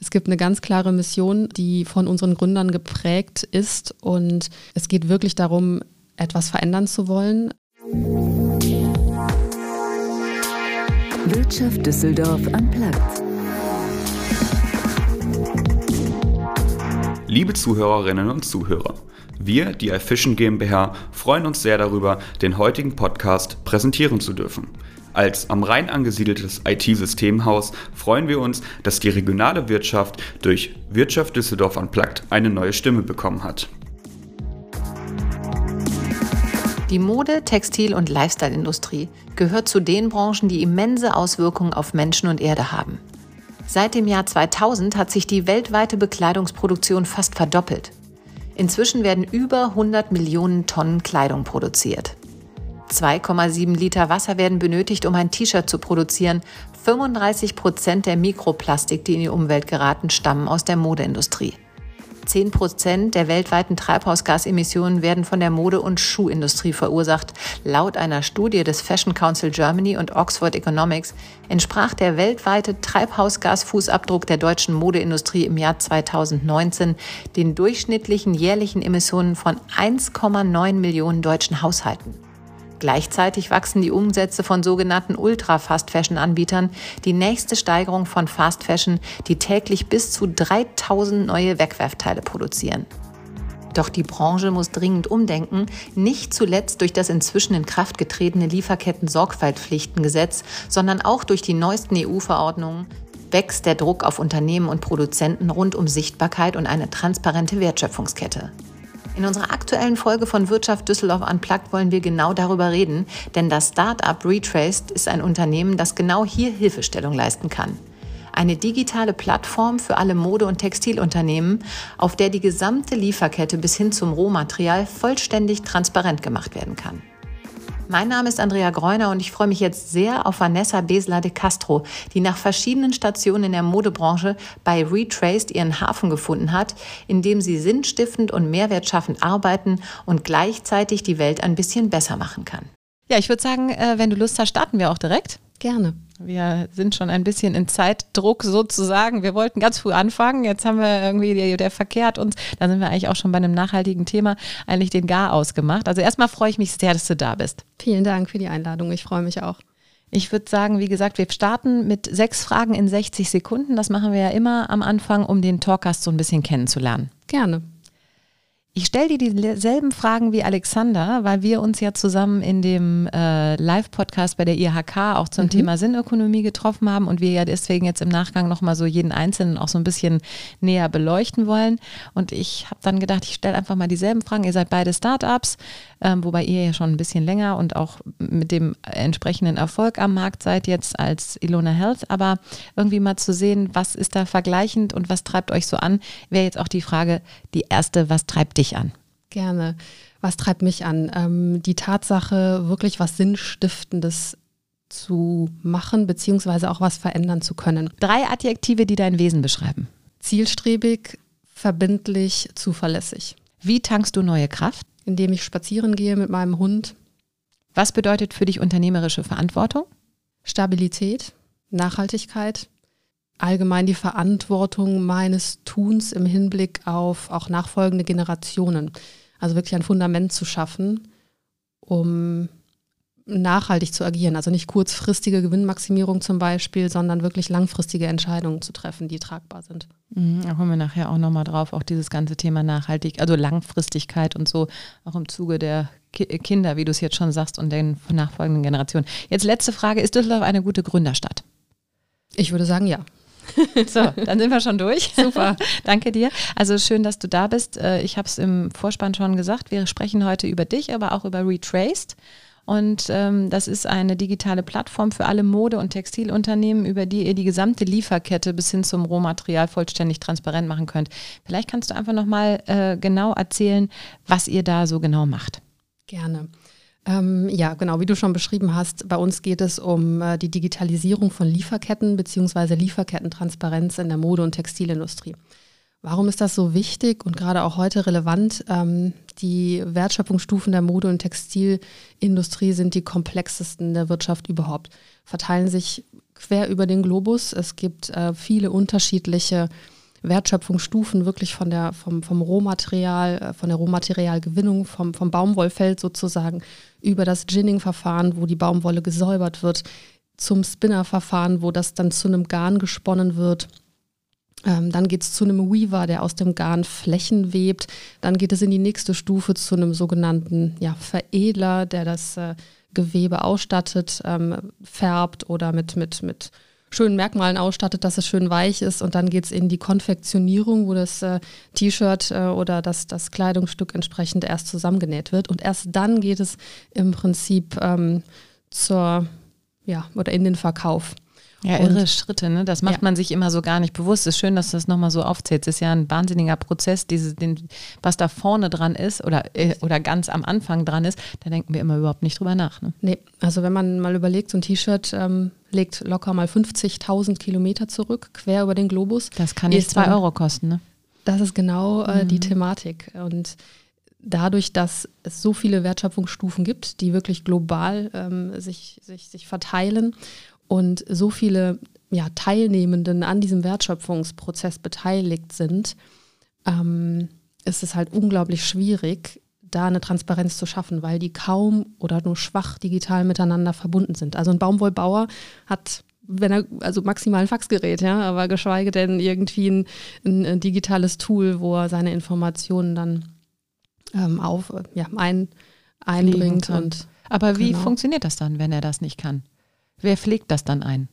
Es gibt eine ganz klare Mission, die von unseren Gründern geprägt ist und es geht wirklich darum, etwas verändern zu wollen. Wirtschaft Düsseldorf am Platz. Liebe Zuhörerinnen und Zuhörer, wir, die iFishing GmbH, freuen uns sehr darüber, den heutigen Podcast präsentieren zu dürfen. Als am Rhein angesiedeltes IT-Systemhaus freuen wir uns, dass die regionale Wirtschaft durch Wirtschaft Düsseldorf Unplugged eine neue Stimme bekommen hat. Die Mode-, Textil- und Lifestyle-Industrie gehört zu den Branchen, die immense Auswirkungen auf Menschen und Erde haben. Seit dem Jahr 2000 hat sich die weltweite Bekleidungsproduktion fast verdoppelt. Inzwischen werden über 100 Millionen Tonnen Kleidung produziert. 2,7 Liter Wasser werden benötigt, um ein T-Shirt zu produzieren. 35 Prozent der Mikroplastik, die in die Umwelt geraten, stammen aus der Modeindustrie. 10 Prozent der weltweiten Treibhausgasemissionen werden von der Mode- und Schuhindustrie verursacht. Laut einer Studie des Fashion Council Germany und Oxford Economics entsprach der weltweite Treibhausgasfußabdruck der deutschen Modeindustrie im Jahr 2019 den durchschnittlichen jährlichen Emissionen von 1,9 Millionen deutschen Haushalten. Gleichzeitig wachsen die Umsätze von sogenannten Ultra-Fast-Fashion-Anbietern, die nächste Steigerung von Fast Fashion, die täglich bis zu 3000 neue Wegwerfteile produzieren. Doch die Branche muss dringend umdenken, nicht zuletzt durch das inzwischen in Kraft getretene Lieferketten-Sorgfaltspflichtengesetz, sondern auch durch die neuesten EU-Verordnungen wächst der Druck auf Unternehmen und Produzenten rund um Sichtbarkeit und eine transparente Wertschöpfungskette. In unserer aktuellen Folge von Wirtschaft Düsseldorf Unplugged wollen wir genau darüber reden, denn das Startup Retraced ist ein Unternehmen, das genau hier Hilfestellung leisten kann. Eine digitale Plattform für alle Mode- und Textilunternehmen, auf der die gesamte Lieferkette bis hin zum Rohmaterial vollständig transparent gemacht werden kann. Mein Name ist Andrea Greuner und ich freue mich jetzt sehr auf Vanessa Besler de Castro, die nach verschiedenen Stationen in der Modebranche bei Retraced ihren Hafen gefunden hat, in dem sie sinnstiftend und mehrwertschaffend arbeiten und gleichzeitig die Welt ein bisschen besser machen kann. Ja, ich würde sagen, äh, wenn du Lust hast, starten wir auch direkt. Gerne. Wir sind schon ein bisschen in Zeitdruck sozusagen. Wir wollten ganz früh anfangen. Jetzt haben wir irgendwie, der, der Verkehr hat uns, da sind wir eigentlich auch schon bei einem nachhaltigen Thema, eigentlich den Gar ausgemacht. Also erstmal freue ich mich sehr, dass du da bist. Vielen Dank für die Einladung. Ich freue mich auch. Ich würde sagen, wie gesagt, wir starten mit sechs Fragen in 60 Sekunden. Das machen wir ja immer am Anfang, um den Talkcast so ein bisschen kennenzulernen. Gerne. Ich stelle dir dieselben Fragen wie Alexander, weil wir uns ja zusammen in dem äh, Live-Podcast bei der IHK auch zum mhm. Thema Sinnökonomie getroffen haben und wir ja deswegen jetzt im Nachgang nochmal so jeden Einzelnen auch so ein bisschen näher beleuchten wollen. Und ich habe dann gedacht, ich stelle einfach mal dieselben Fragen. Ihr seid beide Startups, ähm, wobei ihr ja schon ein bisschen länger und auch mit dem entsprechenden Erfolg am Markt seid jetzt als Ilona Health. Aber irgendwie mal zu sehen, was ist da vergleichend und was treibt euch so an, wäre jetzt auch die Frage, die erste, was treibt dich dich an? Gerne. Was treibt mich an? Ähm, die Tatsache, wirklich was Sinnstiftendes zu machen, beziehungsweise auch was verändern zu können. Drei Adjektive, die dein Wesen beschreiben. Zielstrebig, verbindlich, zuverlässig. Wie tankst du neue Kraft? Indem ich spazieren gehe mit meinem Hund. Was bedeutet für dich unternehmerische Verantwortung? Stabilität, Nachhaltigkeit, allgemein die Verantwortung meines Tuns im Hinblick auf auch nachfolgende Generationen. Also wirklich ein Fundament zu schaffen, um nachhaltig zu agieren. Also nicht kurzfristige Gewinnmaximierung zum Beispiel, sondern wirklich langfristige Entscheidungen zu treffen, die tragbar sind. Mhm, da kommen wir nachher auch nochmal drauf, auch dieses ganze Thema Nachhaltig, also Langfristigkeit und so, auch im Zuge der Kinder, wie du es jetzt schon sagst, und den nachfolgenden Generationen. Jetzt letzte Frage, ist Düsseldorf eine gute Gründerstadt? Ich würde sagen, ja. So, dann sind wir schon durch. Super, danke dir. Also schön, dass du da bist. Äh, ich habe es im Vorspann schon gesagt, wir sprechen heute über dich, aber auch über Retraced. Und ähm, das ist eine digitale Plattform für alle Mode- und Textilunternehmen, über die ihr die gesamte Lieferkette bis hin zum Rohmaterial vollständig transparent machen könnt. Vielleicht kannst du einfach nochmal äh, genau erzählen, was ihr da so genau macht. Gerne. Ähm, ja, genau, wie du schon beschrieben hast, bei uns geht es um äh, die Digitalisierung von Lieferketten bzw. Lieferkettentransparenz in der Mode- und Textilindustrie. Warum ist das so wichtig und gerade auch heute relevant? Ähm, die Wertschöpfungsstufen der Mode- und Textilindustrie sind die komplexesten der Wirtschaft überhaupt, verteilen sich quer über den Globus. Es gibt äh, viele unterschiedliche Wertschöpfungsstufen, wirklich von der, vom, vom Rohmaterial, äh, von der Rohmaterialgewinnung, vom, vom Baumwollfeld sozusagen, über das Ginning-Verfahren, wo die Baumwolle gesäubert wird, zum Spinner-Verfahren, wo das dann zu einem Garn gesponnen wird. Ähm, dann geht es zu einem Weaver, der aus dem Garn Flächen webt. Dann geht es in die nächste Stufe zu einem sogenannten ja, Veredler, der das äh, Gewebe ausstattet, ähm, färbt oder mit, mit, mit schönen Merkmalen ausstattet, dass es schön weich ist. Und dann geht es in die Konfektionierung, wo das äh, T-Shirt äh, oder das, das Kleidungsstück entsprechend erst zusammengenäht wird. Und erst dann geht es im Prinzip ähm, zur, ja, oder in den Verkauf. Ja, irre Schritte, ne? Das macht ja. man sich immer so gar nicht bewusst. Es ist schön, dass du das nochmal so aufzählst. Es ist ja ein wahnsinniger Prozess, diese, den, was da vorne dran ist oder, äh, oder ganz am Anfang dran ist, da denken wir immer überhaupt nicht drüber nach. Ne? Nee, also wenn man mal überlegt, so ein T-Shirt ähm, legt locker mal 50.000 Kilometer zurück, quer über den Globus. Das kann nicht zwei Euro kosten, ne? Das ist genau äh, mhm. die Thematik. Und dadurch, dass es so viele Wertschöpfungsstufen gibt, die wirklich global ähm, sich, sich, sich verteilen und so viele ja, Teilnehmenden an diesem Wertschöpfungsprozess beteiligt sind, ähm, ist es halt unglaublich schwierig, da eine Transparenz zu schaffen, weil die kaum oder nur schwach digital miteinander verbunden sind. Also ein Baumwollbauer hat wenn er, also maximal ein Faxgerät, ja, aber geschweige denn irgendwie ein, ein, ein digitales Tool, wo er seine Informationen dann ähm, auf, ja, ein, einbringt. Und, aber wie genau. funktioniert das dann, wenn er das nicht kann? Wer pflegt das dann ein?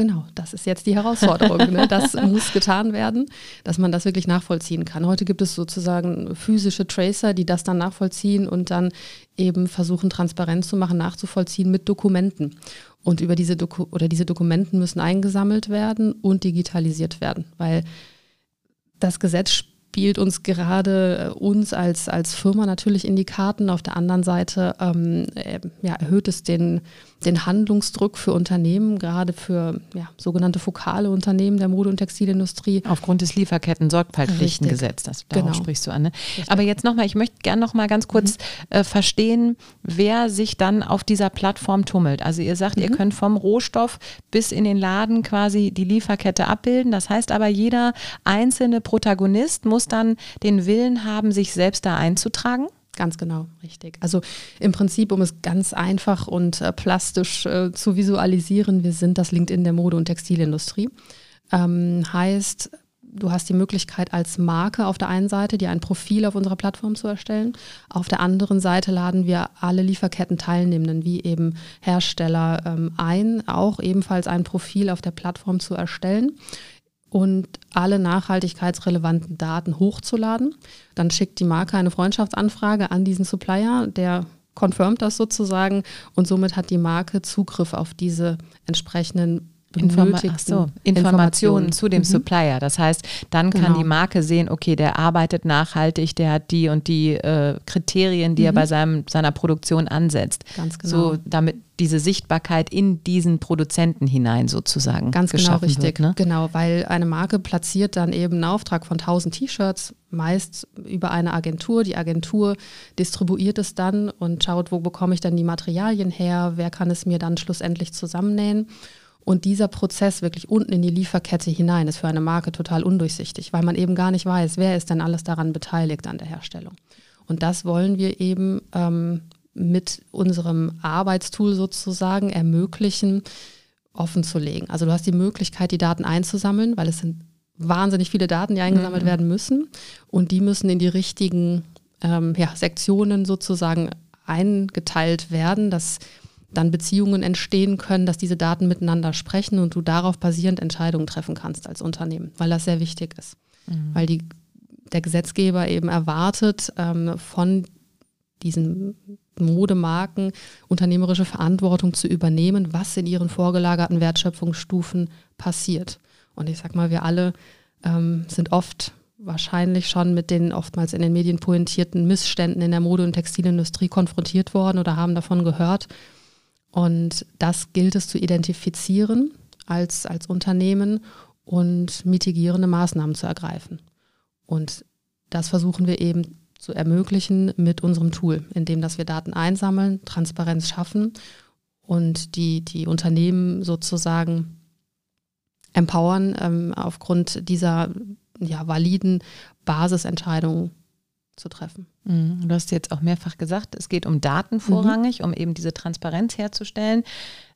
Genau, das ist jetzt die Herausforderung. ne? Das muss getan werden, dass man das wirklich nachvollziehen kann. Heute gibt es sozusagen physische Tracer, die das dann nachvollziehen und dann eben versuchen, Transparenz zu machen, nachzuvollziehen mit Dokumenten. Und über diese Doku oder diese Dokumenten müssen eingesammelt werden und digitalisiert werden, weil das Gesetz spielt uns gerade äh, uns als, als Firma natürlich in die Karten. Auf der anderen Seite ähm, äh, ja, erhöht es den, den Handlungsdruck für Unternehmen, gerade für ja, sogenannte fokale Unternehmen der Mode- und Textilindustrie. Aufgrund des Lieferketten-Sorgfaltspflichtengesetzes, das darauf genau. sprichst du an. Ne? Aber jetzt nochmal, ich möchte gerne nochmal ganz kurz mhm. äh, verstehen, wer sich dann auf dieser Plattform tummelt. Also ihr sagt, mhm. ihr könnt vom Rohstoff bis in den Laden quasi die Lieferkette abbilden. Das heißt aber, jeder einzelne Protagonist muss dann den Willen haben, sich selbst da einzutragen? Ganz genau, richtig. Also im Prinzip, um es ganz einfach und äh, plastisch äh, zu visualisieren, wir sind das LinkedIn der Mode- und Textilindustrie. Ähm, heißt, du hast die Möglichkeit als Marke auf der einen Seite, dir ein Profil auf unserer Plattform zu erstellen. Auf der anderen Seite laden wir alle Lieferketten-Teilnehmenden, wie eben Hersteller, ähm, ein, auch ebenfalls ein Profil auf der Plattform zu erstellen und alle nachhaltigkeitsrelevanten Daten hochzuladen. Dann schickt die Marke eine Freundschaftsanfrage an diesen Supplier, der confirmt das sozusagen und somit hat die Marke Zugriff auf diese entsprechenden Informa so, Informationen, zu dem mhm. Supplier. Das heißt, dann genau. kann die Marke sehen, okay, der arbeitet nachhaltig, der hat die und die äh, Kriterien, die mhm. er bei seinem, seiner Produktion ansetzt. Ganz genau. So, damit diese Sichtbarkeit in diesen Produzenten hinein sozusagen. Ganz genau richtig. Wird, ne? Genau, weil eine Marke platziert dann eben einen Auftrag von 1000 T-Shirts, meist über eine Agentur. Die Agentur distribuiert es dann und schaut, wo bekomme ich dann die Materialien her, wer kann es mir dann schlussendlich zusammennähen. Und dieser Prozess wirklich unten in die Lieferkette hinein ist für eine Marke total undurchsichtig, weil man eben gar nicht weiß, wer ist denn alles daran beteiligt an der Herstellung. Und das wollen wir eben ähm, mit unserem Arbeitstool sozusagen ermöglichen, offen zu legen. Also du hast die Möglichkeit, die Daten einzusammeln, weil es sind wahnsinnig viele Daten, die eingesammelt mhm. werden müssen. Und die müssen in die richtigen ähm, ja, Sektionen sozusagen eingeteilt werden. Das dann Beziehungen entstehen können, dass diese Daten miteinander sprechen und du darauf basierend Entscheidungen treffen kannst als Unternehmen, weil das sehr wichtig ist. Mhm. Weil die, der Gesetzgeber eben erwartet ähm, von diesen Modemarken unternehmerische Verantwortung zu übernehmen, was in ihren vorgelagerten Wertschöpfungsstufen passiert. Und ich sag mal, wir alle ähm, sind oft wahrscheinlich schon mit den oftmals in den Medien pointierten Missständen in der Mode- und Textilindustrie konfrontiert worden oder haben davon gehört. Und das gilt es zu identifizieren als, als Unternehmen und mitigierende Maßnahmen zu ergreifen. Und das versuchen wir eben zu ermöglichen mit unserem Tool, indem dass wir Daten einsammeln, Transparenz schaffen und die, die Unternehmen sozusagen empowern, ähm, aufgrund dieser ja, validen Basisentscheidungen zu treffen. Mhm. Du hast jetzt auch mehrfach gesagt, es geht um Daten vorrangig, mhm. um eben diese Transparenz herzustellen.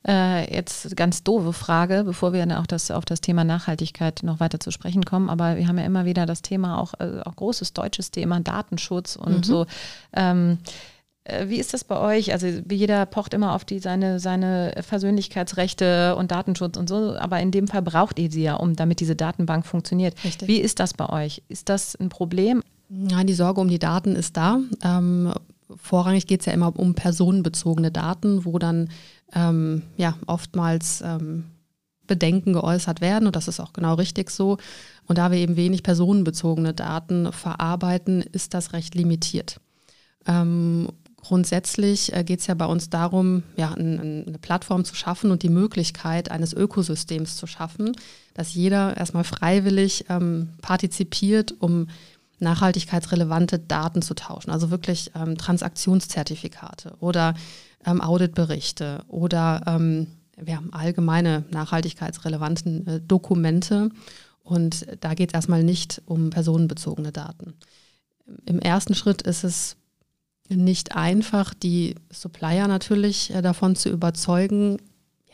Äh, jetzt ganz doofe Frage, bevor wir dann auch das, auf das Thema Nachhaltigkeit noch weiter zu sprechen kommen. Aber wir haben ja immer wieder das Thema, auch, äh, auch großes deutsches Thema, Datenschutz und mhm. so. Ähm, äh, wie ist das bei euch? Also jeder pocht immer auf die, seine, seine Persönlichkeitsrechte und Datenschutz und so, aber in dem Fall braucht ihr sie ja, um damit diese Datenbank funktioniert. Richtig. Wie ist das bei euch? Ist das ein Problem? Nein, die Sorge um die Daten ist da. Ähm, vorrangig geht es ja immer um personenbezogene Daten, wo dann ähm, ja oftmals ähm, Bedenken geäußert werden und das ist auch genau richtig so. Und da wir eben wenig personenbezogene Daten verarbeiten, ist das recht limitiert. Ähm, Grundsätzlich äh, geht es ja bei uns darum, ja, ein, eine Plattform zu schaffen und die Möglichkeit eines Ökosystems zu schaffen, dass jeder erstmal freiwillig ähm, partizipiert, um nachhaltigkeitsrelevante Daten zu tauschen. Also wirklich ähm, Transaktionszertifikate oder ähm, Auditberichte oder ähm, ja, allgemeine nachhaltigkeitsrelevanten äh, Dokumente. Und da geht es erstmal nicht um personenbezogene Daten. Im ersten Schritt ist es nicht einfach, die Supplier natürlich äh, davon zu überzeugen,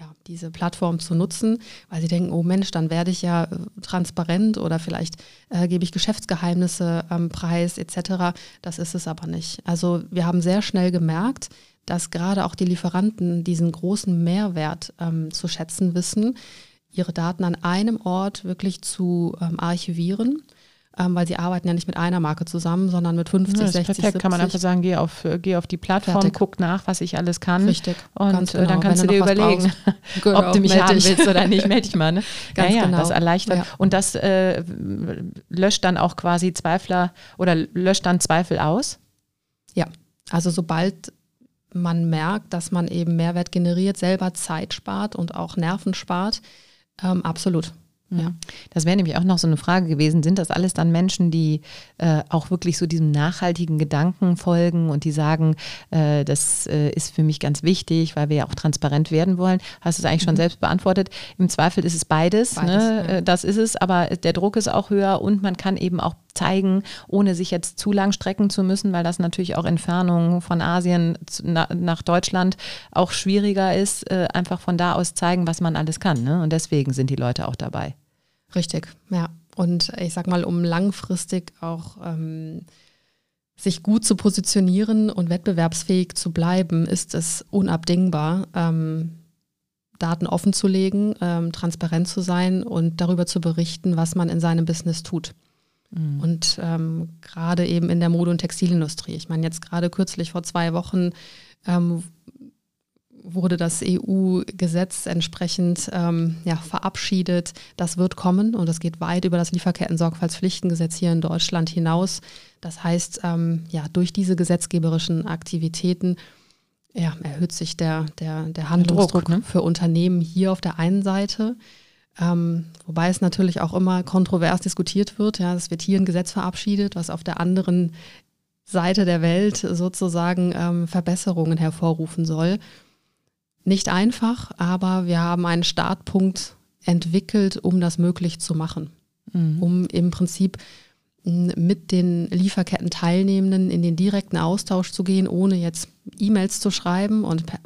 ja, diese Plattform zu nutzen, weil sie denken, oh Mensch, dann werde ich ja äh, transparent oder vielleicht äh, gebe ich Geschäftsgeheimnisse ähm, preis etc. Das ist es aber nicht. Also wir haben sehr schnell gemerkt, dass gerade auch die Lieferanten diesen großen Mehrwert ähm, zu schätzen wissen, ihre Daten an einem Ort wirklich zu ähm, archivieren ähm, weil sie arbeiten ja nicht mit einer Marke zusammen, sondern mit 50, ja, 60, perfekt. 70. kann man einfach sagen, geh auf, geh auf die Plattform, Fertig. guck nach, was ich alles kann. Richtig. Und äh, genau. dann kannst Wenn du dir überlegen, genau. ob du mich haben dich. willst oder nicht, melde dich mal. Ne? Ganz ja, genau. das erleichtert. Ja. Und das äh, löscht dann auch quasi Zweifler oder löscht dann Zweifel aus? Ja, also sobald man merkt, dass man eben Mehrwert generiert, selber Zeit spart und auch Nerven spart, ähm, absolut. Ja. Das wäre nämlich auch noch so eine Frage gewesen. Sind das alles dann Menschen, die äh, auch wirklich so diesem nachhaltigen Gedanken folgen und die sagen, äh, das äh, ist für mich ganz wichtig, weil wir ja auch transparent werden wollen? Hast du es eigentlich schon mhm. selbst beantwortet? Im Zweifel ist es beides. beides ne? ja. Äh, das ist es, aber der Druck ist auch höher und man kann eben auch zeigen, ohne sich jetzt zu lang strecken zu müssen, weil das natürlich auch Entfernungen von Asien nach Deutschland auch schwieriger ist, äh, einfach von da aus zeigen, was man alles kann. Ne? Und deswegen sind die Leute auch dabei. Richtig, ja. Und ich sag mal, um langfristig auch ähm, sich gut zu positionieren und wettbewerbsfähig zu bleiben, ist es unabdingbar, ähm, Daten offen zu legen, ähm, transparent zu sein und darüber zu berichten, was man in seinem Business tut. Mhm. Und ähm, gerade eben in der Mode- und Textilindustrie. Ich meine, jetzt gerade kürzlich vor zwei Wochen ähm, wurde das EU-Gesetz entsprechend ähm, ja, verabschiedet. Das wird kommen und das geht weit über das Lieferketten-Sorgfaltspflichtengesetz hier in Deutschland hinaus. Das heißt, ähm, ja, durch diese gesetzgeberischen Aktivitäten ja, erhöht sich der, der, der Handlungsdruck Druck, ne? für Unternehmen hier auf der einen Seite. Ähm, wobei es natürlich auch immer kontrovers diskutiert wird. Ja, es wird hier ein Gesetz verabschiedet, was auf der anderen Seite der Welt sozusagen ähm, Verbesserungen hervorrufen soll. Nicht einfach, aber wir haben einen Startpunkt entwickelt, um das möglich zu machen. Mhm. Um im Prinzip mit den Lieferketten-Teilnehmenden in den direkten Austausch zu gehen, ohne jetzt E-Mails zu schreiben und per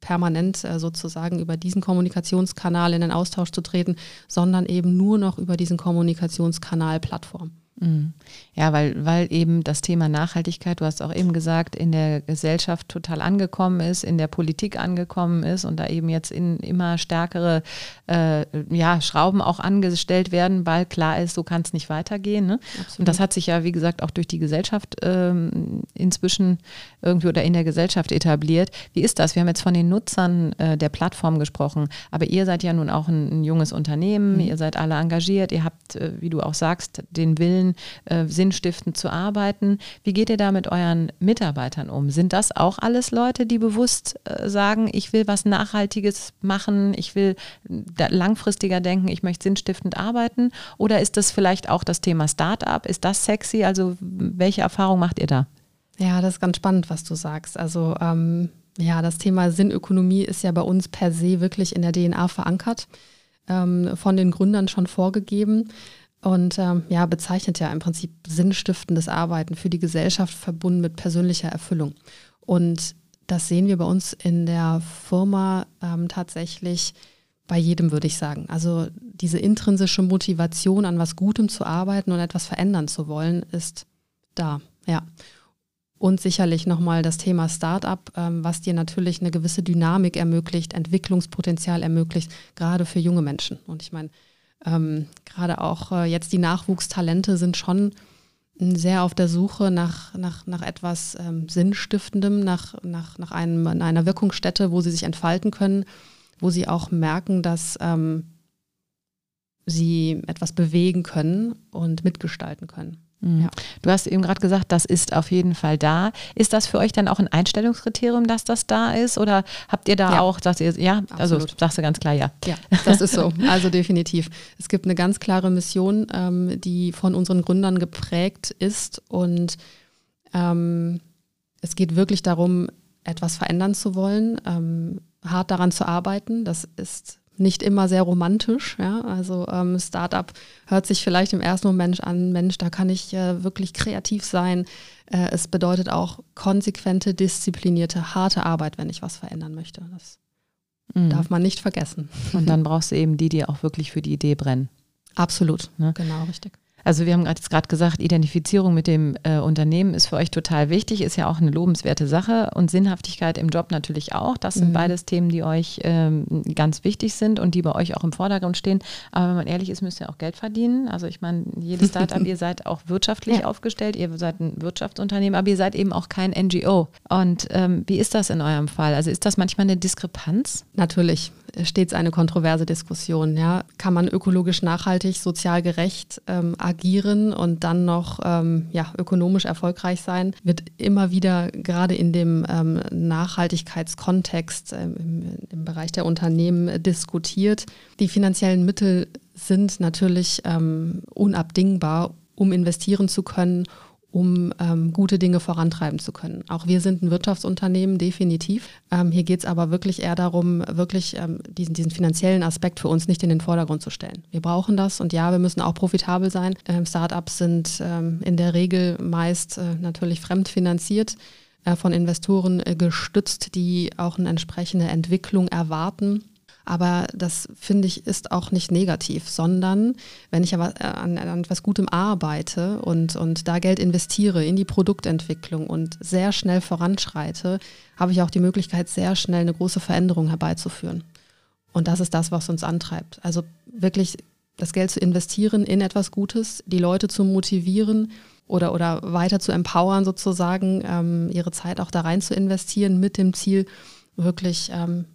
permanent äh, sozusagen über diesen Kommunikationskanal in den Austausch zu treten, sondern eben nur noch über diesen Kommunikationskanal Plattform. Mhm. Ja, weil, weil eben das Thema Nachhaltigkeit, du hast auch eben gesagt, in der Gesellschaft total angekommen ist, in der Politik angekommen ist und da eben jetzt in immer stärkere äh, ja, Schrauben auch angestellt werden, weil klar ist, so kann es nicht weitergehen. Ne? Und das hat sich ja, wie gesagt, auch durch die Gesellschaft ähm, inzwischen irgendwie oder in der Gesellschaft etabliert. Wie ist das? Wir haben jetzt von den Nutzern äh, der Plattform gesprochen, aber ihr seid ja nun auch ein, ein junges Unternehmen, mhm. ihr seid alle engagiert, ihr habt, äh, wie du auch sagst, den Willen, äh, sinnstiftend zu arbeiten. Wie geht ihr da mit euren Mitarbeitern um? Sind das auch alles Leute, die bewusst äh, sagen, ich will was Nachhaltiges machen, ich will langfristiger denken, ich möchte sinnstiftend arbeiten? Oder ist das vielleicht auch das Thema Startup? Ist das sexy? Also welche Erfahrung macht ihr da? Ja, das ist ganz spannend, was du sagst. Also ähm, Ja, das Thema Sinnökonomie ist ja bei uns per se wirklich in der DNA verankert, ähm, von den Gründern schon vorgegeben und ähm, ja, bezeichnet ja im Prinzip sinnstiftendes Arbeiten für die Gesellschaft verbunden mit persönlicher Erfüllung. Und das sehen wir bei uns in der Firma ähm, tatsächlich bei jedem, würde ich sagen. Also diese intrinsische Motivation, an was Gutem zu arbeiten und etwas verändern zu wollen, ist da, ja. Und sicherlich nochmal das Thema Startup, ähm, was dir natürlich eine gewisse Dynamik ermöglicht, Entwicklungspotenzial ermöglicht, gerade für junge Menschen. Und ich meine, ähm, gerade auch äh, jetzt die Nachwuchstalente sind schon sehr auf der Suche nach, nach, nach etwas ähm, Sinnstiftendem, nach, nach, nach einem, einer Wirkungsstätte, wo sie sich entfalten können, wo sie auch merken, dass ähm, sie etwas bewegen können und mitgestalten können. Mhm. Ja. Du hast eben gerade gesagt, das ist auf jeden Fall da. Ist das für euch dann auch ein Einstellungskriterium, dass das da ist? Oder habt ihr da ja. auch, sagt ihr, ja, also Absolut. also sagst du ganz klar ja. Ja, das ist so. Also definitiv. Es gibt eine ganz klare Mission, ähm, die von unseren Gründern geprägt ist und ähm, es geht wirklich darum, etwas verändern zu wollen, ähm, hart daran zu arbeiten. Das ist nicht immer sehr romantisch. Ja? Also ähm, Startup hört sich vielleicht im ersten Moment an, Mensch, da kann ich äh, wirklich kreativ sein. Äh, es bedeutet auch konsequente, disziplinierte, harte Arbeit, wenn ich was verändern möchte. Das mhm. darf man nicht vergessen. Und dann brauchst du eben die, die auch wirklich für die Idee brennen. Absolut, ne? genau, richtig. Also wir haben jetzt gerade gesagt, Identifizierung mit dem äh, Unternehmen ist für euch total wichtig, ist ja auch eine lobenswerte Sache und Sinnhaftigkeit im Job natürlich auch. Das sind mhm. beides Themen, die euch ähm, ganz wichtig sind und die bei euch auch im Vordergrund stehen. Aber wenn man ehrlich ist, müsst ihr auch Geld verdienen. Also ich meine, jedes Startup, ihr seid auch wirtschaftlich ja. aufgestellt, ihr seid ein Wirtschaftsunternehmen, aber ihr seid eben auch kein NGO. Und ähm, wie ist das in eurem Fall? Also ist das manchmal eine Diskrepanz? Natürlich stets eine kontroverse Diskussion. Ja? Kann man ökologisch nachhaltig, sozial gerecht ähm, agieren und dann noch ähm, ja, ökonomisch erfolgreich sein? Wird immer wieder gerade in dem ähm, Nachhaltigkeitskontext ähm, im, im, Bereich der Unternehmen diskutiert. Die finanziellen Mittel sind natürlich ähm, unabdingbar, um investieren zu können um ähm, gute Dinge vorantreiben zu können. Auch wir sind ein Wirtschaftsunternehmen, definitiv. Ähm, hier geht es aber wirklich eher darum, wirklich ähm, diesen, diesen finanziellen Aspekt für uns nicht in den Vordergrund zu stellen. Wir brauchen das und ja, wir müssen auch profitabel sein. Ähm, Startups sind ähm, in der Regel meist äh, natürlich fremdfinanziert äh, von Investoren äh, gestützt, die auch eine entsprechende Entwicklung erwarten aber das finde ich ist auch nicht negativ, sondern wenn ich aber äh, an, an etwas Gutem arbeite und, und da Geld investiere in die Produktentwicklung und sehr schnell voranschreite, habe ich auch die Möglichkeit, sehr schnell eine große Veränderung herbeizuführen. Und das ist das, was uns antreibt. Also wirklich das Geld zu investieren in etwas Gutes, die Leute zu motivieren oder, oder weiter zu empowern, sozusagen, ähm, ihre Zeit auch da rein zu investieren mit dem Ziel, wirklich ähm,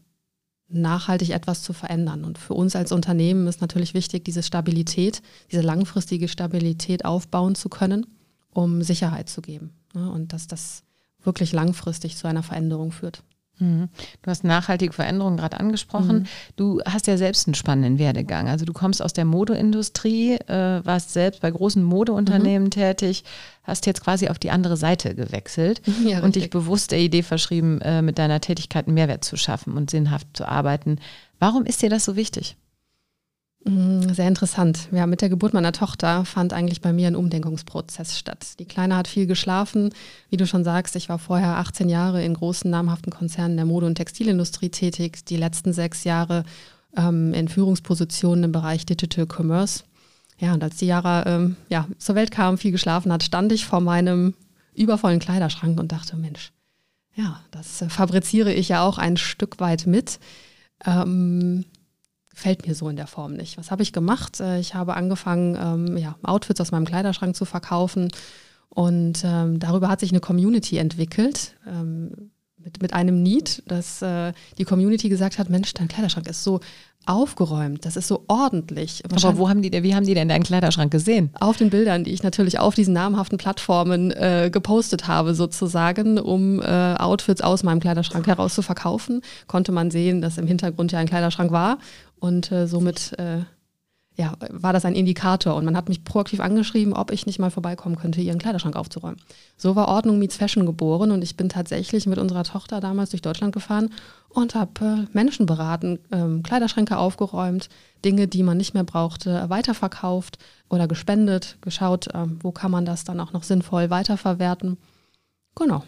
nachhaltig etwas zu verändern. Und für uns als Unternehmen ist natürlich wichtig, diese Stabilität, diese langfristige Stabilität aufbauen zu können, um Sicherheit zu geben. Ne? Und dass das wirklich langfristig zu einer Veränderung führt. Mhm. Du hast nachhaltige Veränderungen gerade angesprochen. Mhm. Du hast ja selbst einen spannenden Werdegang. Also du kommst aus der Modeindustrie, äh, warst selbst bei großen Modeunternehmen mhm. tätig, hast jetzt quasi auf die andere Seite gewechselt ja, und dich bewusst der Idee verschrieben, äh, mit deiner Tätigkeit einen Mehrwert zu schaffen und sinnhaft zu arbeiten. Warum ist dir das so wichtig? Mm, sehr interessant. Ja, mit der Geburt meiner Tochter fand eigentlich bei mir ein Umdenkungsprozess statt. Die Kleine hat viel geschlafen. Wie du schon sagst, ich war vorher 18 Jahre in großen namhaften Konzernen der Mode- und Textilindustrie tätig, die letzten sechs Jahre ähm, in Führungspositionen im Bereich Digital Commerce. Ja, und als die Jahre ähm, ja, zur Welt kam, viel geschlafen hat, stand ich vor meinem übervollen Kleiderschrank und dachte, Mensch, ja, das äh, fabriziere ich ja auch ein Stück weit mit. Ähm, fällt mir so in der Form nicht. Was habe ich gemacht? Äh, ich habe angefangen, ähm, ja, Outfits aus meinem Kleiderschrank zu verkaufen und ähm, darüber hat sich eine Community entwickelt. Ähm, mit, mit einem Need, dass äh, die Community gesagt hat, Mensch, dein Kleiderschrank ist so aufgeräumt, das ist so ordentlich. Aber wo haben die, wie haben die denn deinen Kleiderschrank gesehen? Auf den Bildern, die ich natürlich auf diesen namhaften Plattformen äh, gepostet habe, sozusagen, um äh, Outfits aus meinem Kleiderschrank heraus zu verkaufen, konnte man sehen, dass im Hintergrund ja ein Kleiderschrank war und äh, somit äh, ja, war das ein Indikator und man hat mich proaktiv angeschrieben, ob ich nicht mal vorbeikommen könnte, ihren Kleiderschrank aufzuräumen. So war Ordnung Meets Fashion geboren und ich bin tatsächlich mit unserer Tochter damals durch Deutschland gefahren und habe äh, Menschen beraten, ähm, Kleiderschränke aufgeräumt, Dinge, die man nicht mehr brauchte, weiterverkauft oder gespendet, geschaut, ähm, wo kann man das dann auch noch sinnvoll weiterverwerten. Genau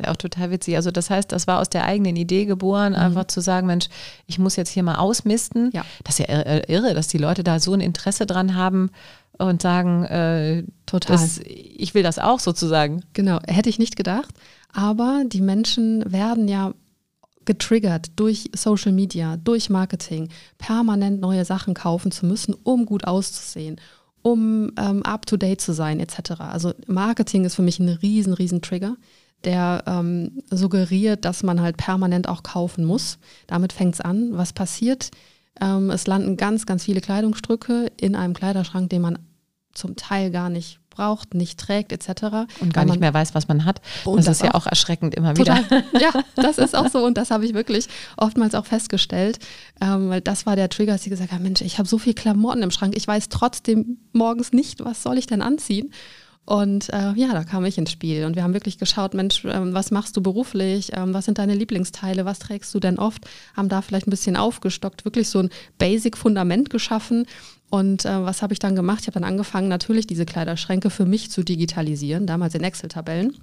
ist ja auch total witzig. Also das heißt, das war aus der eigenen Idee geboren, mhm. einfach zu sagen, Mensch, ich muss jetzt hier mal ausmisten. Ja. Das ist ja irre, dass die Leute da so ein Interesse dran haben und sagen, äh, total. Das, ich will das auch sozusagen. Genau, hätte ich nicht gedacht. Aber die Menschen werden ja getriggert durch Social Media, durch Marketing, permanent neue Sachen kaufen zu müssen, um gut auszusehen, um ähm, up-to-date zu sein, etc. Also Marketing ist für mich ein riesen, riesen Trigger der ähm, suggeriert, dass man halt permanent auch kaufen muss. Damit fängt es an. Was passiert? Ähm, es landen ganz, ganz viele Kleidungsstücke in einem Kleiderschrank, den man zum Teil gar nicht braucht, nicht trägt etc. Und gar nicht mehr weiß, was man hat. Und das, das ist ja auch erschreckend immer wieder. Total. Ja, das ist auch so und das habe ich wirklich oftmals auch festgestellt, ähm, weil das war der Trigger, dass sie gesagt haben, Mensch, ich habe so viel Klamotten im Schrank, ich weiß trotzdem morgens nicht, was soll ich denn anziehen. Und äh, ja, da kam ich ins Spiel und wir haben wirklich geschaut, Mensch, äh, was machst du beruflich? Ähm, was sind deine Lieblingsteile? Was trägst du denn oft? Haben da vielleicht ein bisschen aufgestockt, wirklich so ein Basic-Fundament geschaffen. Und äh, was habe ich dann gemacht? Ich habe dann angefangen, natürlich diese Kleiderschränke für mich zu digitalisieren, damals in Excel-Tabellen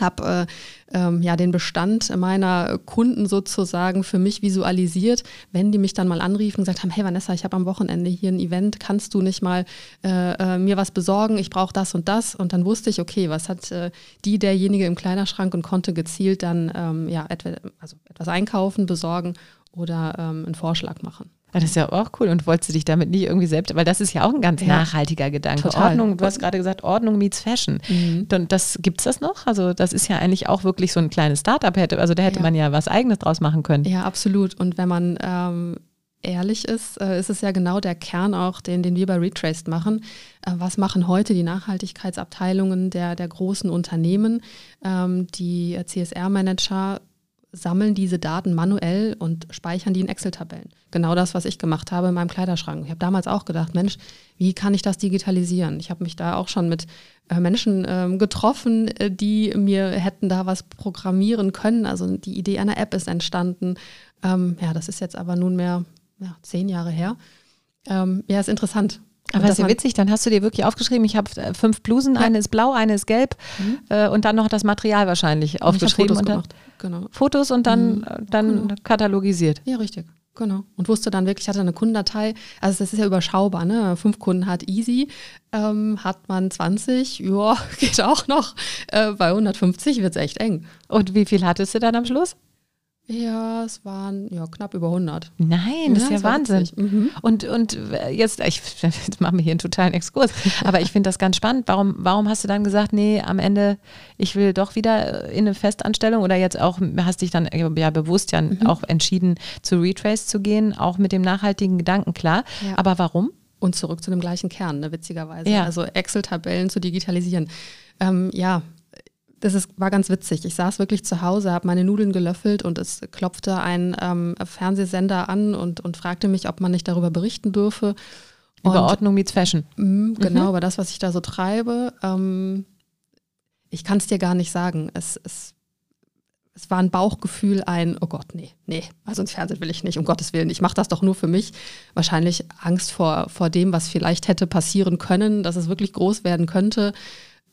habe äh, ähm, ja den Bestand meiner Kunden sozusagen für mich visualisiert, wenn die mich dann mal anriefen und gesagt haben, hey Vanessa, ich habe am Wochenende hier ein Event, kannst du nicht mal äh, äh, mir was besorgen? Ich brauche das und das. Und dann wusste ich, okay, was hat äh, die derjenige im Kleiderschrank und konnte gezielt dann ähm, ja etwa, also etwas einkaufen, besorgen oder ähm, einen Vorschlag machen. Das ist ja auch cool. Und wolltest du dich damit nicht irgendwie selbst, weil das ist ja auch ein ganz ja, nachhaltiger Gedanke. Total. Ordnung, du hast gerade gesagt, Ordnung meets Fashion. Mhm. Und das gibt es das noch? Also das ist ja eigentlich auch wirklich so ein kleines Startup hätte. Also da hätte ja. man ja was eigenes draus machen können. Ja, absolut. Und wenn man ähm, ehrlich ist, äh, ist es ja genau der Kern auch, den, den wir bei Retraced machen. Äh, was machen heute die Nachhaltigkeitsabteilungen der, der großen Unternehmen? Ähm, die CSR-Manager sammeln diese Daten manuell und speichern die in Excel-Tabellen. Genau das, was ich gemacht habe in meinem Kleiderschrank. Ich habe damals auch gedacht, Mensch, wie kann ich das digitalisieren? Ich habe mich da auch schon mit äh, Menschen ähm, getroffen, äh, die mir hätten da was programmieren können. Also die Idee einer App ist entstanden. Ähm, ja, das ist jetzt aber nunmehr ja, zehn Jahre her. Ähm, ja, ist interessant. Aber das ist ja witzig, dann hast du dir wirklich aufgeschrieben, ich habe äh, fünf Blusen, ja. eine ist blau, eine ist gelb mhm. äh, und dann noch das Material wahrscheinlich aufgeschrieben. Und Fotos und dann, genau. Fotos und dann, mhm. Äh, dann genau. katalogisiert. Ja, richtig. Genau. Und wusste dann wirklich, hatte eine Kundendatei, also das ist ja überschaubar, ne? Fünf Kunden hat easy, ähm, hat man 20, ja, geht auch noch. Äh, bei 150 wird es echt eng. Und wie viel hattest du dann am Schluss? Ja, es waren ja, knapp über 100. Nein, das ja, ist ja Wahnsinn. Mhm. Und, und jetzt, ich jetzt machen wir hier einen totalen Exkurs, aber ich finde das ganz spannend. Warum, warum hast du dann gesagt, nee, am Ende, ich will doch wieder in eine Festanstellung oder jetzt auch, hast dich dann ja bewusst ja mhm. auch entschieden, zu Retrace zu gehen, auch mit dem nachhaltigen Gedanken, klar. Ja. Aber warum? Und zurück zu dem gleichen Kern, ne, witzigerweise. Ja. Also Excel-Tabellen zu digitalisieren. Ähm, ja, das ist, war ganz witzig. Ich saß wirklich zu Hause, habe meine Nudeln gelöffelt und es klopfte ein ähm, Fernsehsender an und, und fragte mich, ob man nicht darüber berichten dürfe. Über und, Ordnung meets Fashion. Mh, genau, mhm. über das, was ich da so treibe. Ähm, ich kann es dir gar nicht sagen. Es, es, es war ein Bauchgefühl, ein, oh Gott, nee, nee, also ins Fernsehen will ich nicht, um Gottes Willen. Ich mache das doch nur für mich. Wahrscheinlich Angst vor, vor dem, was vielleicht hätte passieren können, dass es wirklich groß werden könnte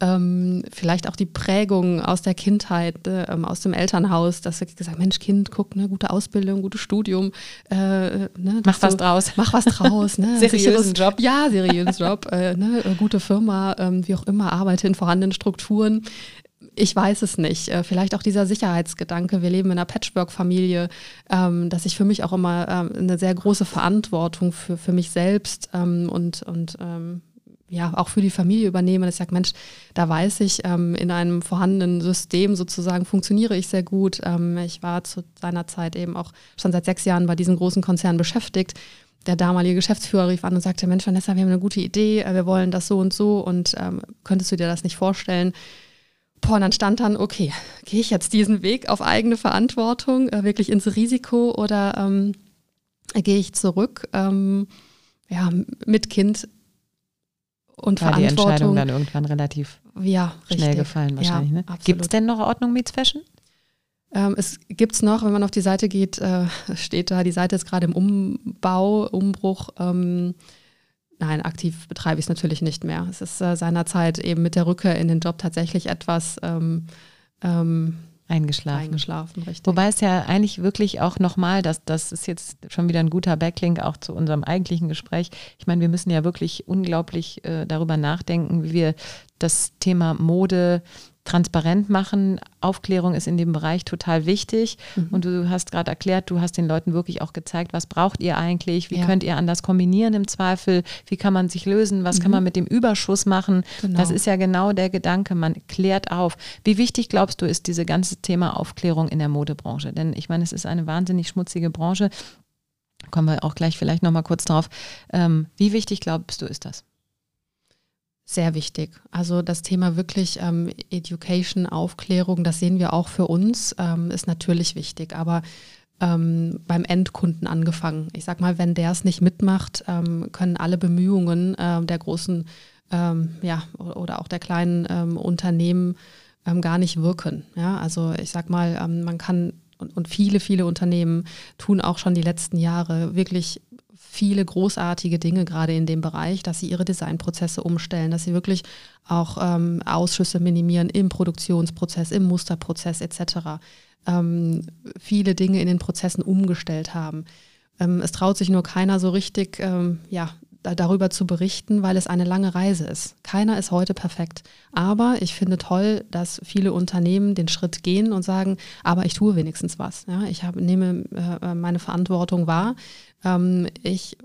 ähm, vielleicht auch die Prägung aus der Kindheit, äh, aus dem Elternhaus, dass wir gesagt Mensch, Kind, guck, ne, gute Ausbildung, gutes Studium. Äh, ne, mach was draus. Mach was draus. Ne, seriösen Job. Ja, seriösen Job. Äh, ne, gute Firma, ähm, wie auch immer, arbeite in vorhandenen Strukturen. Ich weiß es nicht. Äh, vielleicht auch dieser Sicherheitsgedanke. Wir leben in einer Patchwork-Familie, ähm, dass ich für mich auch immer ähm, eine sehr große Verantwortung für, für mich selbst ähm, und, und ähm, ja auch für die Familie übernehme, dass ich sage, Mensch, da weiß ich, ähm, in einem vorhandenen System sozusagen funktioniere ich sehr gut. Ähm, ich war zu seiner Zeit eben auch schon seit sechs Jahren bei diesem großen Konzern beschäftigt. Der damalige Geschäftsführer rief an und sagte, Mensch, Vanessa, wir haben eine gute Idee, äh, wir wollen das so und so und ähm, könntest du dir das nicht vorstellen? Boah, und dann stand dann, okay, gehe ich jetzt diesen Weg auf eigene Verantwortung, äh, wirklich ins Risiko oder ähm, gehe ich zurück? Ähm, ja, mit Kind und War die Verantwortung. Entscheidung dann irgendwann relativ ja, schnell richtig. gefallen wahrscheinlich. Ja, ne? Gibt es denn noch Ordnung Meets Fashion? Ähm, es gibt es noch, wenn man auf die Seite geht, äh, steht da, die Seite ist gerade im Umbau, Umbruch. Ähm, nein, aktiv betreibe ich es natürlich nicht mehr. Es ist äh, seinerzeit eben mit der Rückkehr in den Job tatsächlich etwas ähm, ähm, Eingeschlafen. eingeschlafen, richtig. Wobei es ja eigentlich wirklich auch nochmal, das, das ist jetzt schon wieder ein guter Backlink auch zu unserem eigentlichen Gespräch. Ich meine, wir müssen ja wirklich unglaublich äh, darüber nachdenken, wie wir das Thema Mode transparent machen. Aufklärung ist in dem Bereich total wichtig. Mhm. Und du hast gerade erklärt, du hast den Leuten wirklich auch gezeigt, was braucht ihr eigentlich, wie Ja. könnt ihr anders kombinieren im Zweifel, wie kann man sich lösen, was kann man mit dem Überschuss machen. Mhm. Genau. Das ist ja genau der Gedanke, man klärt auf. Wie wichtig glaubst du, ist dieses ganze Thema Aufklärung in der Modebranche? Denn ich meine, es ist eine wahnsinnig schmutzige Branche. Kommen wir auch gleich vielleicht nochmal kurz drauf. Ähm, wie wichtig glaubst du, ist das? Sehr wichtig. Also das Thema wirklich ähm, Education, Aufklärung, das sehen wir auch für uns, ähm, ist natürlich wichtig, aber ähm, beim Endkunden angefangen. Ich sag mal, wenn der es nicht mitmacht, ähm, können alle Bemühungen ähm, der großen ähm, ja, oder auch der kleinen ähm, Unternehmen gar nicht wirken. Ja, also ich sag mal, man kann und viele, viele Unternehmen tun auch schon die letzten Jahre wirklich viele großartige Dinge gerade in dem Bereich, dass sie ihre Designprozesse umstellen, dass sie wirklich auch ähm, Ausschüsse minimieren im Produktionsprozess, im Musterprozess etc. Ähm, viele Dinge in den Prozessen umgestellt haben. Ähm, es traut sich nur keiner so richtig, ähm, ja, darüber zu berichten, weil es eine lange Reise ist. Keiner ist heute perfekt. Aber ich finde toll, dass viele Unternehmen den Schritt gehen und sagen, aber ich tue wenigstens was. Ja, ich habe, nehme äh, meine Verantwortung wahr. Ähm, ich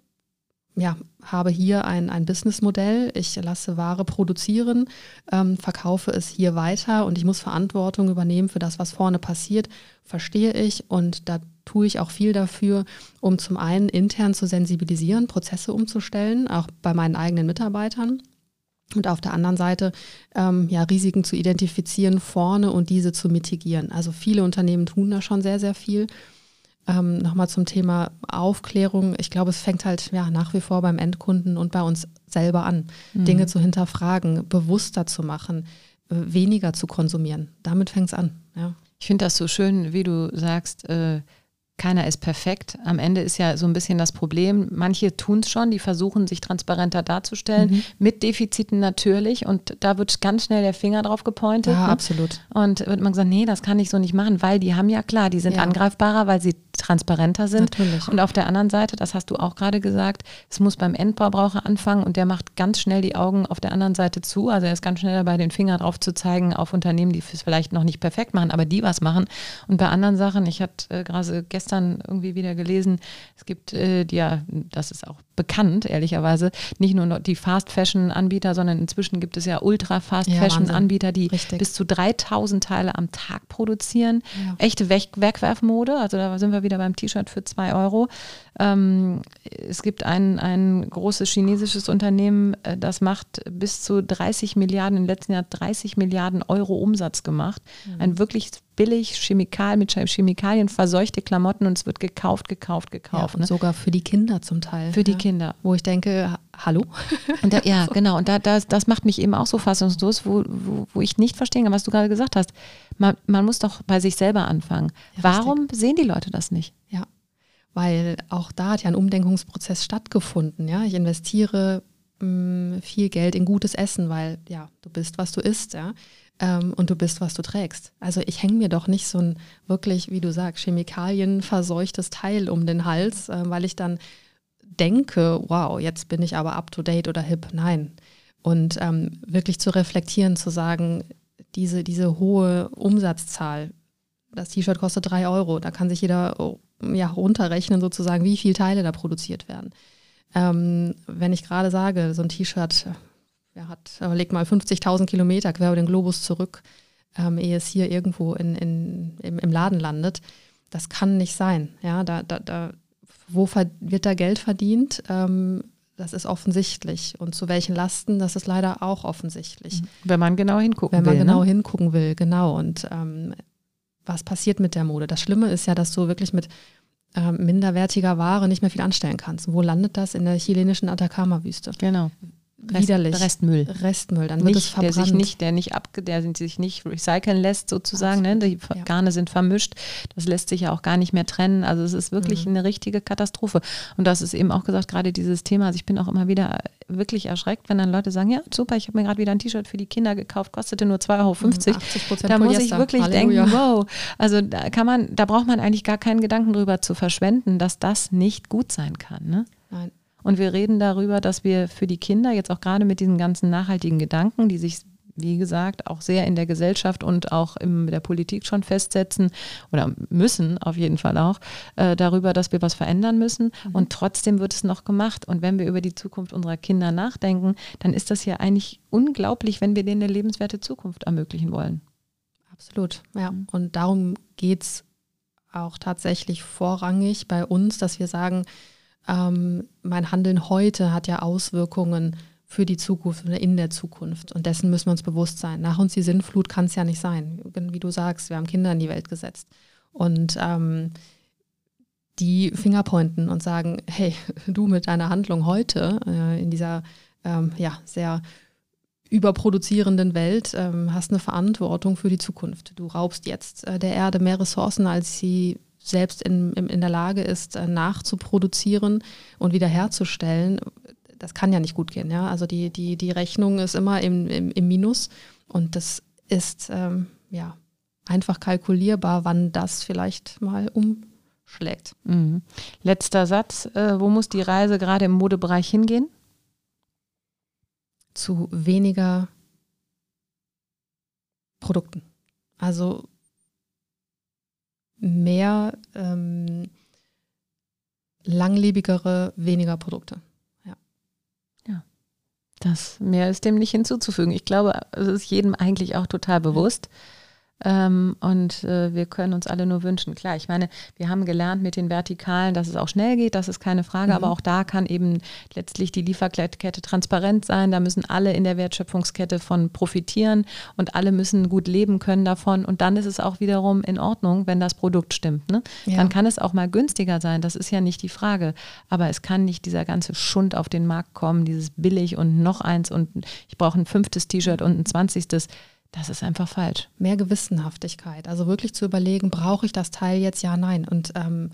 ja, habe hier ein, ein Businessmodell, ich lasse Ware produzieren, ähm, verkaufe es hier weiter und ich muss Verantwortung übernehmen für das, was vorne passiert, verstehe ich und da tue ich auch viel dafür, um zum einen intern zu sensibilisieren, Prozesse umzustellen, auch bei meinen eigenen Mitarbeitern. Und auf der anderen Seite ähm, ja, Risiken zu identifizieren vorne und diese zu mitigieren. Also viele Unternehmen tun da schon sehr, sehr viel. Ähm, Nochmal zum Thema Aufklärung. Ich glaube, es fängt halt ja, nach wie vor beim Endkunden und bei uns selber an, Dinge zu hinterfragen, bewusster zu machen, äh, weniger zu konsumieren. Damit fängt es an. Ja. Ich finde das so schön, wie du sagst, äh, keiner ist perfekt. Am Ende ist ja so ein bisschen das Problem, manche tun es schon, die versuchen sich transparenter darzustellen, Mhm. mit Defiziten natürlich und da wird ganz schnell der Finger drauf gepointet. ja, ne? absolut. Und wird man gesagt, nee, das kann ich so nicht machen, weil die haben ja klar, die sind Ja. angreifbarer, weil sie transparenter sind. Natürlich. Und auf der anderen Seite, das hast du auch gerade gesagt, es muss beim Endverbraucher anfangen und der macht ganz schnell die Augen auf der anderen Seite zu. Also er ist ganz schnell dabei, den Finger drauf zu zeigen auf Unternehmen, die es vielleicht noch nicht perfekt machen, aber die was machen. Und bei anderen Sachen, ich hatte äh, gerade gestern irgendwie wieder gelesen, es gibt äh, ja, das ist auch bekannt, ehrlicherweise, nicht nur die Fast Fashion Anbieter, sondern inzwischen gibt es ja Ultra Fast Ja, Fashion Wahnsinn. Anbieter, die Richtig. bis zu 3000 Teile am Tag produzieren. Ja. Echte Weg Wegwerfmode, also da sind wir wieder beim T-Shirt für zwei Euro. Ähm, es gibt ein, ein großes chinesisches Unternehmen, äh, das macht bis zu 30 Milliarden, im letzten Jahr 30 Milliarden Euro Umsatz gemacht. Mhm. Ein wirklich billig Chemikal, mit Chemikalien verseuchte Klamotten und es wird gekauft, gekauft, Ja, gekauft. und ne? sogar für die Kinder zum Teil. Für die ja. Kinder. Wo ich denke, ha- hallo? Und da, ja, genau. Und da, das, das macht mich eben auch so fassungslos, wo, wo, wo ich nicht verstehen kann, was du gerade gesagt hast. Man, man muss doch bei sich selber anfangen. Ja, Warum sehen die Leute das nicht? Ja, weil auch da hat ja ein Umdenkungsprozess stattgefunden. Ja, ich investiere mh, viel Geld in gutes Essen, weil ja, du bist, was du isst, ja, ähm, und du bist, was du trägst. Also ich hänge mir doch nicht so ein wirklich, wie du sagst, chemikalienverseuchtes Teil um den Hals, äh, weil ich dann denke, wow, jetzt bin ich aber up to date oder hip. Nein. Und ähm, wirklich zu reflektieren, zu sagen, diese, diese hohe Umsatzzahl, das T-Shirt kostet drei Euro, da kann sich jeder oh, ja, runterrechnen sozusagen, wie viele Teile da produziert werden. Ähm, wenn ich gerade sage, so ein T-Shirt ja, hat, äh, leg mal 50.000 Kilometer quer über den Globus zurück, ähm, ehe es hier irgendwo in, in, im, im Laden landet, das kann nicht sein. Ja, da, da, da, wo wird da Geld verdient? Ähm, das ist offensichtlich. Und zu welchen Lasten, das ist leider auch offensichtlich. Wenn man genau hingucken Wenn man will. genau ne? hingucken will, genau. Und ähm, was passiert mit der Mode? Das Schlimme ist ja, dass du wirklich mit äh, minderwertiger Ware nicht mehr viel anstellen kannst. Wo landet das? In der chilenischen Atacama-Wüste. Genau. Rest, Widerlich. Restmüll. Restmüll, dann wird es Nicht, der verbrannt. sich nicht, der nicht ab, der sich nicht recyceln lässt sozusagen. Ne? Die ja. Garne sind vermischt. Das lässt sich ja auch gar nicht mehr trennen. Also es ist wirklich Mhm. eine richtige Katastrophe. Und das ist eben auch gesagt, gerade dieses Thema. Also ich bin auch immer wieder wirklich erschreckt, wenn dann Leute sagen, ja super, ich habe mir gerade wieder ein T-Shirt für die Kinder gekauft, kostete nur 2,50 Euro. 80% Da muss ich Polyester. wirklich Halleluja. denken, wow. Also da kann man, da braucht man eigentlich gar keinen Gedanken drüber zu verschwenden, dass das nicht gut sein kann. Ne? Und wir reden darüber, dass wir für die Kinder jetzt auch gerade mit diesen ganzen nachhaltigen Gedanken, die sich, wie gesagt, auch sehr in der Gesellschaft und auch in der Politik schon festsetzen oder müssen auf jeden Fall auch, äh, darüber, dass wir was verändern müssen. Und trotzdem wird es noch gemacht. Und wenn wir über die Zukunft unserer Kinder nachdenken, dann ist das ja eigentlich unglaublich, wenn wir denen eine lebenswerte Zukunft ermöglichen wollen. Absolut, ja. Mhm. Und darum geht es auch tatsächlich vorrangig bei uns, dass wir sagen, ähm, mein Handeln heute hat ja Auswirkungen für die Zukunft oder in der Zukunft. Und dessen müssen wir uns bewusst sein. Nach uns die Sinnflut kann es ja nicht sein. Wie du sagst, wir haben Kinder in die Welt gesetzt. Und ähm, die Fingerpointen und sagen, hey, du mit deiner Handlung heute äh, in dieser ähm, ja, sehr überproduzierenden Welt ähm, hast eine Verantwortung für die Zukunft. Du raubst jetzt äh, der Erde mehr Ressourcen, als sie selbst in, in, der Lage ist, äh, nachzuproduzieren und wiederherzustellen. Das kann ja nicht gut gehen. Ja? Also die, die, die Rechnung ist immer im, im, im Minus und das ist ähm, ja einfach kalkulierbar, wann das vielleicht mal umschlägt. Mhm. Letzter Satz. Äh, wo muss die Reise gerade im Modebereich hingehen? zu weniger Produkten. Also mehr ähm, langlebigere, weniger Produkte. Das mehr ist dem nicht hinzuzufügen. Ich glaube, es ist jedem eigentlich auch total bewusst. Ähm, und äh, wir können uns alle nur wünschen. Klar, ich meine, wir haben gelernt mit den Vertikalen, dass es auch schnell geht, das ist keine Frage, Mhm. aber auch da kann eben letztlich die Lieferkette transparent sein. Da müssen alle in der Wertschöpfungskette von profitieren und alle müssen gut leben können davon. Und dann ist es auch wiederum in Ordnung, wenn das Produkt stimmt. Ne? Ja. Dann kann es auch mal günstiger sein, das ist ja nicht die Frage. Aber es kann nicht dieser ganze Schund auf den Markt kommen, dieses billig und noch eins und ich brauche ein fünftes T-Shirt und ein zwanzigstes. Das ist einfach falsch. Mehr Gewissenhaftigkeit. Also wirklich zu überlegen, brauche ich das Teil jetzt? Ja, nein. Und ähm,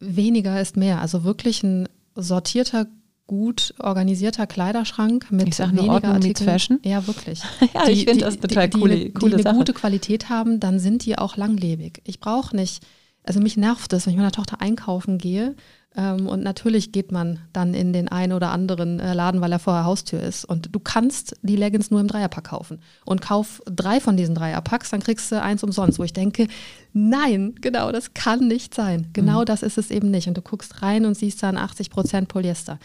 weniger ist mehr. Also wirklich ein sortierter, gut organisierter Kleiderschrank mit Ich sag nur weniger Ordnung Artikeln. Fashion. Ja, wirklich. Ja, ich finde das total die, coole- die, coole die Sache. eine gute Qualität haben, dann sind die auch langlebig. Ich brauche nicht, also mich nervt es, wenn ich mit meiner Tochter einkaufen gehe und natürlich geht man dann in den einen oder anderen äh, Laden, weil er vor der Haustür ist und du kannst die Leggings nur im Dreierpack kaufen und kauf drei von diesen Dreierpacks, dann kriegst du eins umsonst, wo ich denke, nein, genau, das kann nicht sein. Genau Mhm. das ist es eben nicht und du guckst rein und siehst dann 80 Prozent Polyester.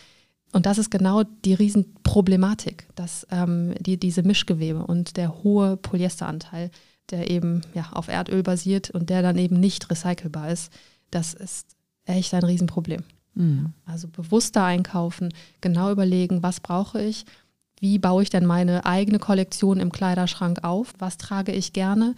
Und das ist genau die Riesenproblematik, dass ähm, die, diese Mischgewebe und der hohe Polyesteranteil, der eben ja, auf Erdöl basiert und der dann eben nicht recycelbar ist, das ist echt ein Riesenproblem. Mhm. Also bewusster einkaufen, genau überlegen, was brauche ich, wie baue ich denn meine eigene Kollektion im Kleiderschrank auf, was trage ich gerne,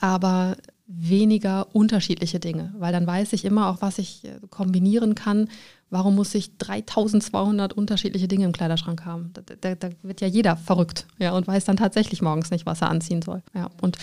aber weniger unterschiedliche Dinge, weil dann weiß ich immer auch, was ich äh, kombinieren kann. Warum muss ich 3200 unterschiedliche Dinge im Kleiderschrank haben? Da, da, da wird ja jeder verrückt ja, und weiß dann tatsächlich morgens nicht, was er anziehen soll. Ja, und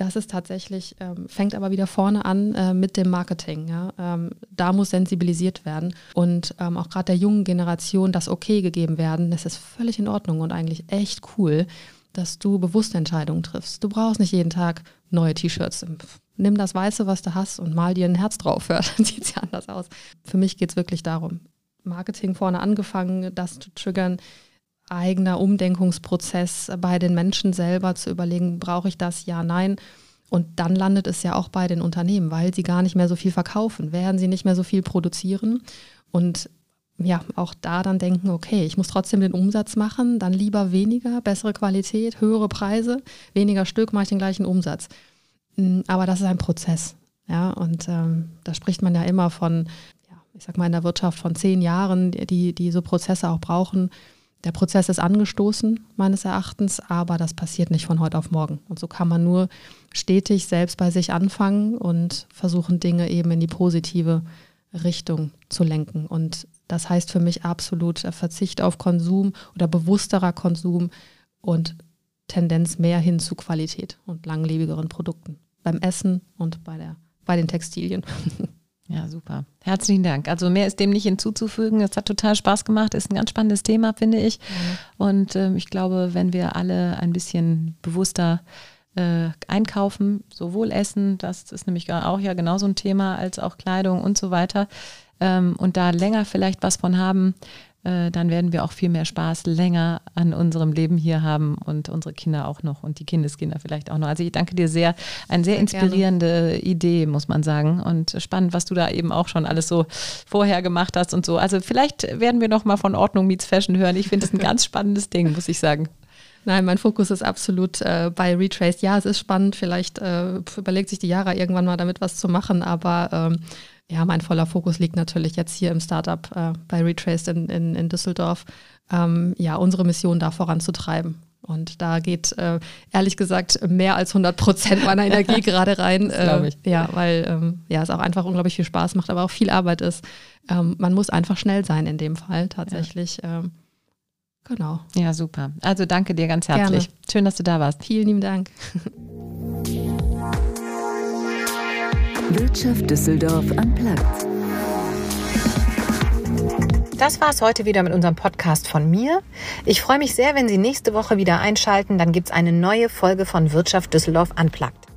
das ist tatsächlich, ähm, fängt aber wieder vorne an äh, mit dem Marketing. Ja? Ähm, da muss sensibilisiert werden und ähm, auch gerade der jungen Generation das Okay gegeben werden. Das ist völlig in Ordnung und eigentlich echt cool, dass du bewusste Entscheidungen triffst. Du brauchst nicht jeden Tag neue T-Shirts. Nimm das Weiße, was du hast und mal dir ein Herz drauf. Ja, dann sieht es ja anders aus. Für mich geht es wirklich darum, Marketing vorne angefangen, das zu triggern, eigener Umdenkungsprozess bei den Menschen selber zu überlegen, brauche ich das? Ja, nein. Und dann landet es ja auch bei den Unternehmen, weil sie gar nicht mehr so viel verkaufen, werden sie nicht mehr so viel produzieren und ja, auch da dann denken, okay, ich muss trotzdem den Umsatz machen, dann lieber weniger, bessere Qualität, höhere Preise, weniger Stück, mache ich den gleichen Umsatz. Mm, Aber das ist ein Prozess. Ja, und ähm, da spricht man ja immer von, ja, ich sag mal in der Wirtschaft von zehn Jahren, die, die so Prozesse auch brauchen. Der Prozess ist angestoßen, meines Erachtens, aber das passiert nicht von heute auf morgen. Und so kann man nur stetig selbst bei sich anfangen und versuchen, Dinge eben in die positive Richtung zu lenken. Und das heißt für mich absolut Verzicht auf Konsum oder bewussterer Konsum und Tendenz mehr hin zu Qualität und langlebigeren Produkten. Beim Essen und bei, der, bei den Textilien. Ja, super. Herzlichen Dank. Also mehr ist dem nicht hinzuzufügen. Es hat total Spaß gemacht. Ist ein ganz spannendes Thema, finde ich. Mhm. Und ähm, ich glaube, wenn wir alle ein bisschen bewusster äh, einkaufen, sowohl Essen, das ist nämlich auch ja genauso ein Thema, als auch Kleidung und so weiter, ähm, und da länger vielleicht was von haben, äh, dann werden wir auch viel mehr Spaß länger an unserem Leben hier haben und unsere Kinder auch noch und die Kindeskinder vielleicht auch noch. Also ich danke dir sehr. Eine sehr, sehr inspirierende gerne. Idee, muss man sagen. Und spannend, was du da eben auch schon alles so vorher gemacht hast und so. Also vielleicht werden wir noch mal von Ordnung meets Fashion hören. Ich finde es ein ganz spannendes Ding, muss ich sagen. Nein, mein Fokus ist absolut äh, bei Retrace. Ja, es ist spannend. Vielleicht äh, überlegt sich die Jara irgendwann mal damit was zu machen, aber ähm, ja, mein voller Fokus liegt natürlich jetzt hier im Startup äh, bei Retraced in, in, in Düsseldorf, ähm, ja, unsere Mission da voranzutreiben. Und da geht äh, ehrlich gesagt mehr als 100 Prozent meiner Energie gerade rein. Glaube ich. Äh, ja, weil ähm, ja, es auch einfach unglaublich viel Spaß macht, aber auch viel Arbeit ist. Ähm, man muss einfach schnell sein in dem Fall tatsächlich. Ja. Ähm, genau. Ja, super. Also danke dir ganz herzlich. Gerne. Schön, dass du da warst. Vielen lieben Dank. Wirtschaft Düsseldorf am Platz. Das war es heute wieder mit unserem Podcast von mir. Ich freue mich sehr, wenn Sie nächste Woche wieder einschalten. Dann gibt es eine neue Folge von Wirtschaft Düsseldorf Unplugged.